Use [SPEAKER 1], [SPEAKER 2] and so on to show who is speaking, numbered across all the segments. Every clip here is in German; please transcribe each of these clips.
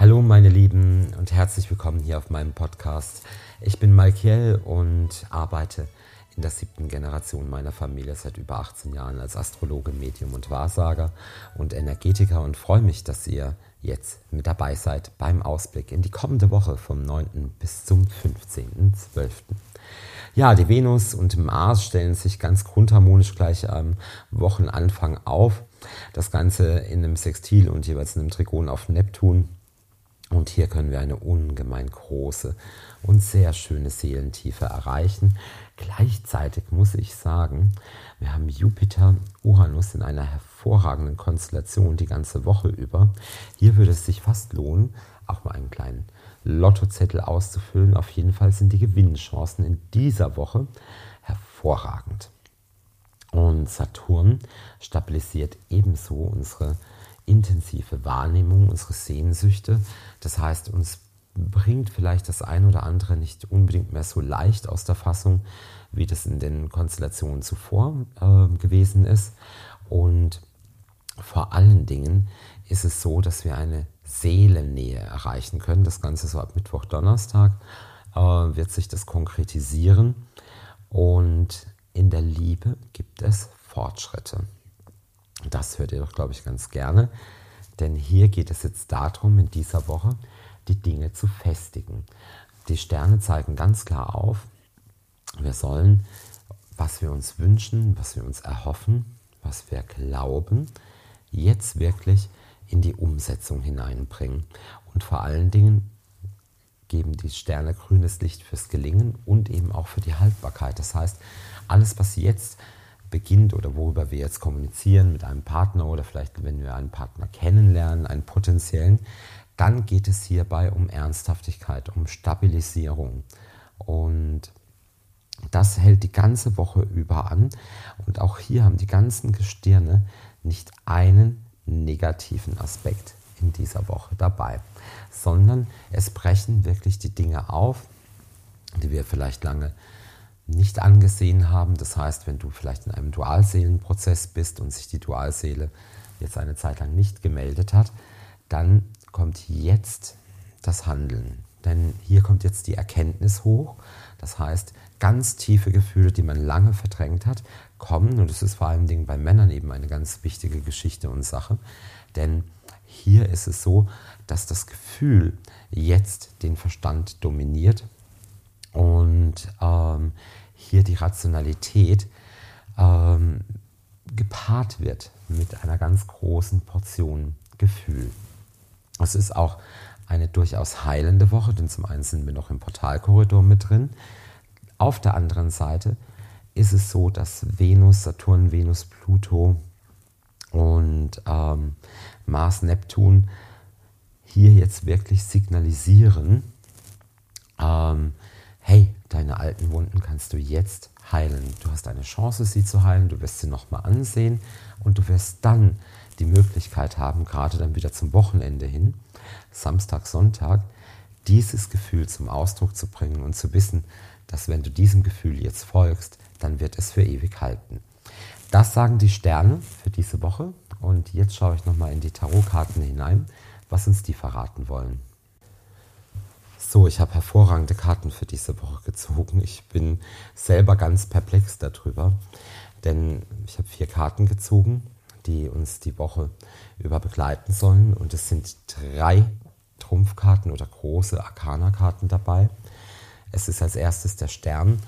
[SPEAKER 1] Hallo meine Lieben und herzlich willkommen hier auf meinem Podcast. Ich bin Malkiel und arbeite in der siebten Generation meiner Familie seit über 18 Jahren als Astrologe, Medium und Wahrsager und Energetiker und freue mich, dass ihr jetzt mit dabei seid beim Ausblick in die kommende Woche vom 9. bis zum 15.12. Ja, die Venus und Mars stellen sich ganz grundharmonisch gleich am Wochenanfang auf. Das Ganze in einem Sextil und jeweils in einem Trigon auf Neptun. Und hier können wir eine ungemein große und sehr schöne Seelentiefe erreichen. Gleichzeitig muss ich sagen, wir haben Jupiter, Uranus in einer hervorragenden Konstellation die ganze Woche über. Hier würde es sich fast lohnen, auch mal einen kleinen Lottozettel auszufüllen. Auf jeden Fall sind die Gewinnchancen in dieser Woche hervorragend. Und Saturn stabilisiert ebenso unsere intensive Wahrnehmung, unsere Sehnsüchte. Das heißt, uns bringt vielleicht das ein oder andere nicht unbedingt mehr so leicht aus der Fassung, wie das in den Konstellationen zuvor äh, gewesen ist. Und vor allen Dingen ist es so, dass wir eine Seelennähe erreichen können. Das Ganze so ab Mittwoch, Donnerstag äh, wird sich das konkretisieren. Und in der Liebe gibt es Fortschritte. Das hört ihr doch, glaube ich, ganz gerne. Denn hier geht es jetzt darum, in dieser Woche die Dinge zu festigen. Die Sterne zeigen ganz klar auf, wir sollen, was wir uns wünschen, was wir uns erhoffen, was wir glauben, jetzt wirklich in die Umsetzung hineinbringen. Und vor allen Dingen geben die Sterne grünes Licht fürs Gelingen und eben auch für die Haltbarkeit. Das heißt, alles, was jetzt beginnt oder worüber wir jetzt kommunizieren mit einem Partner oder vielleicht wenn wir einen Partner kennenlernen, einen potenziellen, dann geht es hierbei um Ernsthaftigkeit, um Stabilisierung. Und das hält die ganze Woche über an. Und auch hier haben die ganzen Gestirne nicht einen negativen Aspekt in dieser Woche dabei, sondern es brechen wirklich die Dinge auf, die wir vielleicht lange nicht angesehen haben. Das heißt, wenn du vielleicht in einem Dualseelenprozess bist und sich die Dualseele jetzt eine Zeit lang nicht gemeldet hat, dann kommt jetzt das Handeln. Denn hier kommt jetzt die Erkenntnis hoch. Das heißt, ganz tiefe Gefühle, die man lange verdrängt hat, kommen. Und es ist vor allen Dingen bei Männern eben eine ganz wichtige Geschichte und Sache. Denn hier ist es so, dass das Gefühl jetzt den Verstand dominiert und ähm, hier die Rationalität ähm, gepaart wird mit einer ganz großen Portion Gefühl. Es ist auch eine durchaus heilende Woche, denn zum einen sind wir noch im Portalkorridor mit drin. Auf der anderen Seite ist es so, dass Venus, Saturn, Venus, Pluto und ähm, Mars, Neptun hier jetzt wirklich signalisieren, ähm, hey, deine alten Wunden kannst du jetzt heilen. Du hast eine Chance, sie zu heilen, du wirst sie nochmal ansehen und du wirst dann die Möglichkeit haben, gerade dann wieder zum Wochenende hin, Samstag, Sonntag, dieses Gefühl zum Ausdruck zu bringen und zu wissen, dass wenn du diesem Gefühl jetzt folgst, dann wird es für ewig halten. Das sagen die Sterne für diese Woche und jetzt schaue ich nochmal in die Tarotkarten hinein, was uns die verraten wollen. So, ich habe hervorragende Karten für diese Woche gezogen. Ich bin selber ganz perplex darüber, denn ich habe vier Karten gezogen, die uns die Woche über begleiten sollen. Und es sind drei Trumpfkarten oder große Arcana-Karten dabei. Es ist als erstes der Stern.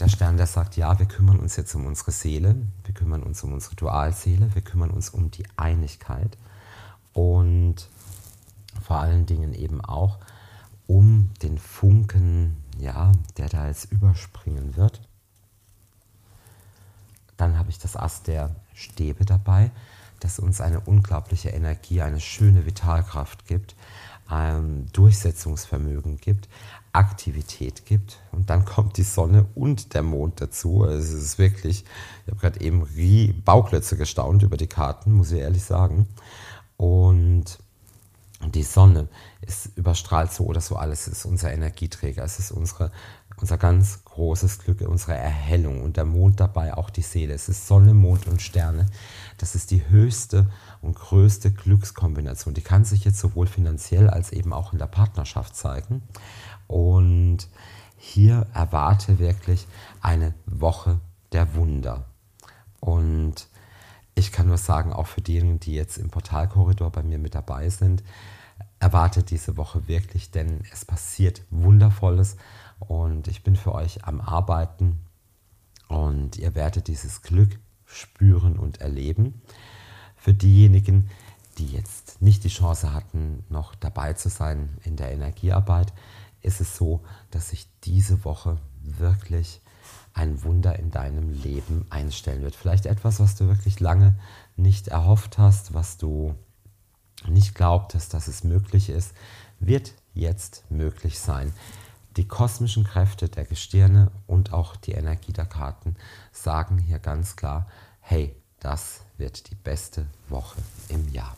[SPEAKER 1] Der Stern, der sagt, ja, wir kümmern uns jetzt um unsere Seele, wir kümmern uns um unsere Dualseele, wir kümmern uns um die Einigkeit und vor allen Dingen eben auch um den Funken, ja, der da jetzt überspringen wird. Dann habe ich das Ass der Stäbe dabei, das uns eine unglaubliche Energie, eine schöne Vitalkraft gibt, ähm, Durchsetzungsvermögen gibt, Aktivität gibt. Und dann kommt die Sonne und der Mond dazu. Also es ist wirklich, ich habe gerade eben Bauklötze gestaunt über die Karten, muss ich ehrlich sagen. Und die Sonne ist überstrahlt so oder so alles. Es ist unser Energieträger, es ist unsere unser ganz großes Glück, unsere Erhellung und der Mond dabei auch die Seele. Es ist Sonne, Mond und Sterne. Das ist die höchste und größte Glückskombination. Die kann sich jetzt sowohl finanziell als eben auch in der Partnerschaft zeigen. Und hier erwarte wirklich eine Woche der Wunder. Und ich kann nur sagen, auch für diejenigen, die jetzt im Portalkorridor bei mir mit dabei sind, erwartet diese Woche wirklich, denn es passiert Wundervolles und ich bin für euch am Arbeiten und ihr werdet dieses Glück spüren und erleben. Für diejenigen, die jetzt nicht die Chance hatten, noch dabei zu sein in der Energiearbeit, ist es so, dass sich diese Woche wirklich ein Wunder in deinem Leben einstellen wird. Vielleicht etwas, was du wirklich lange nicht erhofft hast, was du nicht glaubtest, dass es möglich ist, wird jetzt möglich sein. Die kosmischen Kräfte der Gestirne und auch die Energie der Karten sagen hier ganz klar, hey, das wird die beste Woche im Jahr.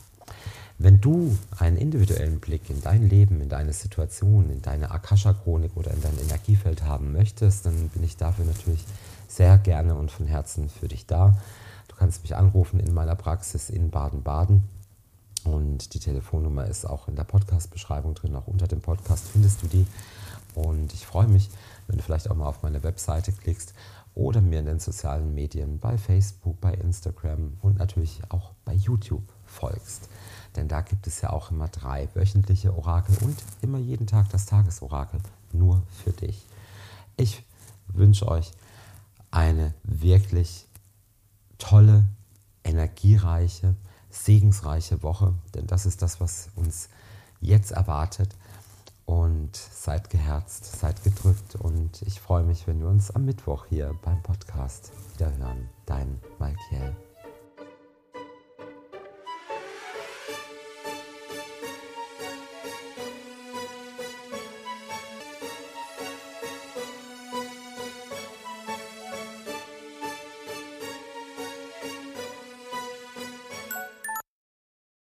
[SPEAKER 1] Wenn du einen individuellen Blick in dein Leben, in deine Situation, in deine Akasha-Chronik oder in dein Energiefeld haben möchtest, dann bin ich dafür natürlich sehr gerne und von Herzen für dich da. Du kannst mich anrufen in meiner Praxis in Baden-Baden und die Telefonnummer ist auch in der Podcast-Beschreibung drin. Auch unter dem Podcast findest du die. Und ich freue mich, wenn du vielleicht auch mal auf meine Webseite klickst oder mir in den sozialen Medien bei Facebook, bei Instagram und natürlich auch bei YouTube folgst. Denn da gibt es ja auch immer drei wöchentliche Orakel und immer jeden Tag das Tagesorakel nur für dich. Ich wünsche euch eine wirklich tolle, energiereiche, segensreiche Woche, denn das ist das, was uns jetzt erwartet. Und seid geherzt, seid gedrückt und ich freue mich, wenn wir uns am Mittwoch hier beim Podcast wieder hören. Dein Malkiel.